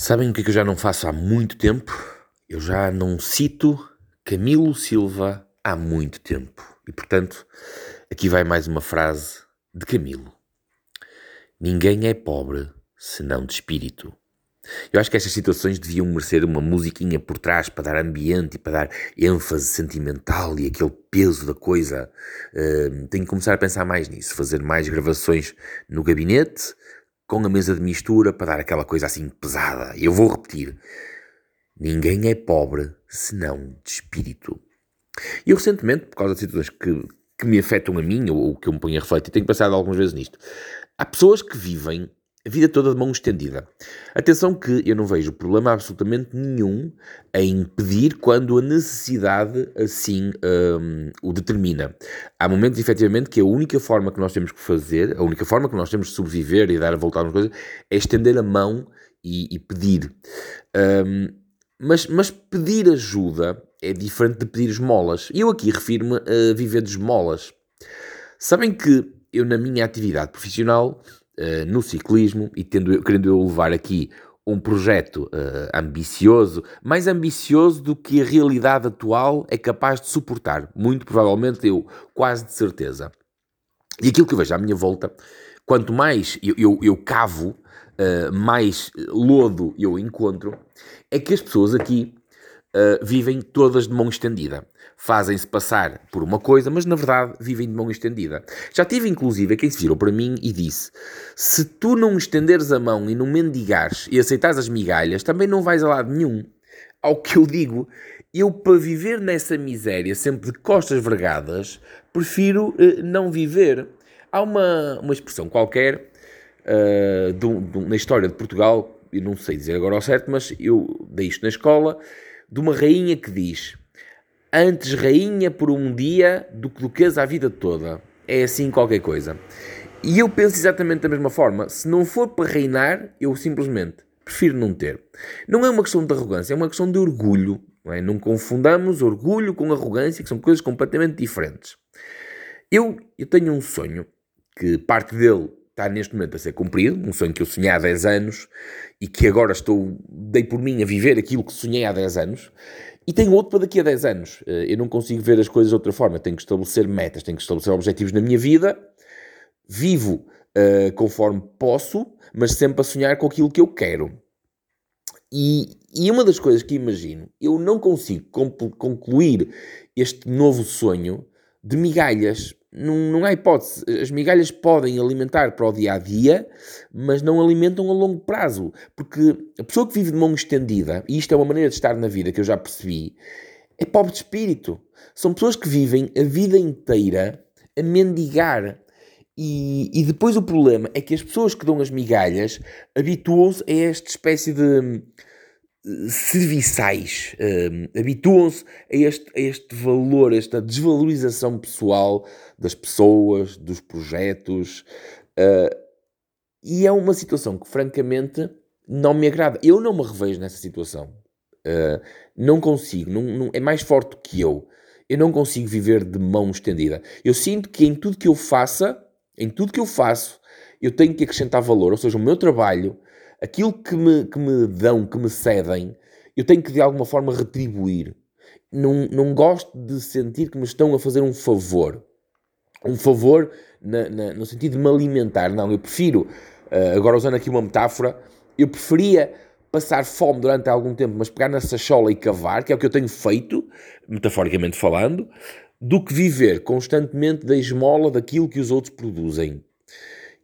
Sabem o que é que eu já não faço há muito tempo? Eu já não cito Camilo Silva há muito tempo. E portanto, aqui vai mais uma frase de Camilo: Ninguém é pobre senão de espírito. Eu acho que estas situações deviam merecer uma musiquinha por trás para dar ambiente e para dar ênfase sentimental e aquele peso da coisa. Uh, tenho que começar a pensar mais nisso, fazer mais gravações no gabinete, com a mesa de mistura para dar aquela coisa assim pesada. Eu vou repetir: ninguém é pobre senão de espírito. E eu recentemente, por causa de situações que, que me afetam a mim ou, ou que eu me ponho a refletir, tenho pensado algumas vezes nisto. Há pessoas que vivem a vida toda de mão estendida. Atenção que eu não vejo problema absolutamente nenhum em pedir quando a necessidade assim um, o determina. Há momentos, efetivamente, que a única forma que nós temos que fazer, a única forma que nós temos de sobreviver e dar a voltar às coisas, é estender a mão e, e pedir. Um, mas, mas pedir ajuda é diferente de pedir esmolas. E eu aqui refiro-me a viver de esmolas. Sabem que eu, na minha atividade profissional, uh, no ciclismo e tendo, querendo eu levar aqui um projeto uh, ambicioso, mais ambicioso do que a realidade atual é capaz de suportar. Muito provavelmente, eu quase de certeza. E aquilo que eu vejo à minha volta, quanto mais eu, eu, eu cavo, uh, mais lodo eu encontro, é que as pessoas aqui uh, vivem todas de mão estendida. Fazem-se passar por uma coisa, mas na verdade vivem de mão estendida. Já tive inclusive quem se virou para mim e disse: se tu não estenderes a mão e não mendigares e aceitares as migalhas, também não vais a lado nenhum. Ao que eu digo, eu para viver nessa miséria, sempre de costas vergadas, prefiro uh, não viver. Há uma, uma expressão qualquer uh, na história de Portugal, eu não sei dizer agora ao certo, mas eu dei isto na escola, de uma rainha que diz: Antes rainha por um dia do que duquesa a vida toda. É assim qualquer coisa. E eu penso exatamente da mesma forma. Se não for para reinar, eu simplesmente prefiro não ter. Não é uma questão de arrogância, é uma questão de orgulho. Não, é? não confundamos orgulho com arrogância, que são coisas completamente diferentes. Eu, eu tenho um sonho que parte dele está neste momento a ser cumprido, um sonho que eu sonhei há 10 anos e que agora estou, dei por mim a viver aquilo que sonhei há 10 anos. E tenho outro para daqui a 10 anos. Eh, eu não consigo ver as coisas de outra forma. Tenho que estabelecer metas, tenho que estabelecer objetivos na minha vida. Vivo uh, conforme posso, mas sempre a sonhar com aquilo que eu quero. E, e uma das coisas que imagino, eu não consigo concluir este novo sonho de migalhas não, não há hipótese. As migalhas podem alimentar para o dia a dia, mas não alimentam a longo prazo. Porque a pessoa que vive de mão estendida, e isto é uma maneira de estar na vida que eu já percebi, é pobre de espírito. São pessoas que vivem a vida inteira a mendigar. E, e depois o problema é que as pessoas que dão as migalhas habituam-se a esta espécie de serviçais, uh, habituam-se a este, a este valor, a esta desvalorização pessoal das pessoas, dos projetos, uh, e é uma situação que, francamente, não me agrada. Eu não me revejo nessa situação. Uh, não consigo, não, não, é mais forte que eu. Eu não consigo viver de mão estendida. Eu sinto que em tudo que eu faça, em tudo que eu faço, eu tenho que acrescentar valor, ou seja, o meu trabalho aquilo que me, que me dão, que me cedem, eu tenho que de alguma forma retribuir. Não, não gosto de sentir que me estão a fazer um favor. Um favor na, na, no sentido de me alimentar. Não, eu prefiro, uh, agora usando aqui uma metáfora, eu preferia passar fome durante algum tempo, mas pegar na sachola e cavar, que é o que eu tenho feito, metaforicamente falando, do que viver constantemente da esmola daquilo que os outros produzem.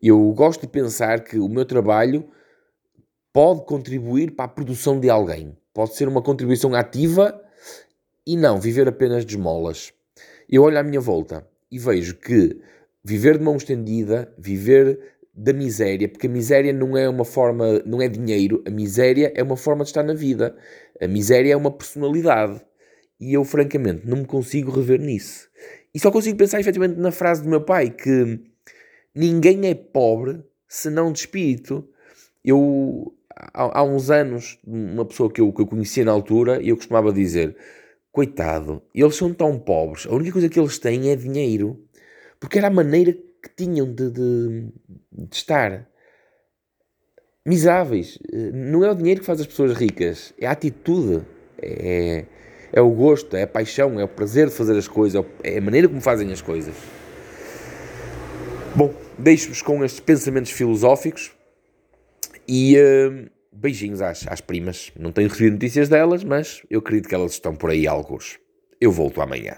Eu gosto de pensar que o meu trabalho pode contribuir para a produção de alguém. Pode ser uma contribuição ativa e não viver apenas de esmolas. Eu olho à minha volta e vejo que viver de mão estendida, viver da miséria, porque a miséria não é uma forma, não é dinheiro, a miséria é uma forma de estar na vida. A miséria é uma personalidade. E eu, francamente, não me consigo rever nisso. E só consigo pensar efetivamente na frase do meu pai, que ninguém é pobre senão de espírito. Eu há, há, uns anos, uma pessoa que eu, que eu conhecia na altura, eu costumava dizer: coitado, eles são tão pobres, a única coisa que eles têm é dinheiro, porque era a maneira que tinham de, de, de estar. miseráveis. Não é o dinheiro que faz as pessoas ricas, é a atitude, é, é o gosto, é a paixão, é o prazer de fazer as coisas, é a maneira como fazem as coisas. Bom, deixo-vos com estes pensamentos filosóficos e uh, beijinhos às, às primas. Não tenho recebido notícias delas, mas eu acredito que elas estão por aí alguns. Eu volto amanhã.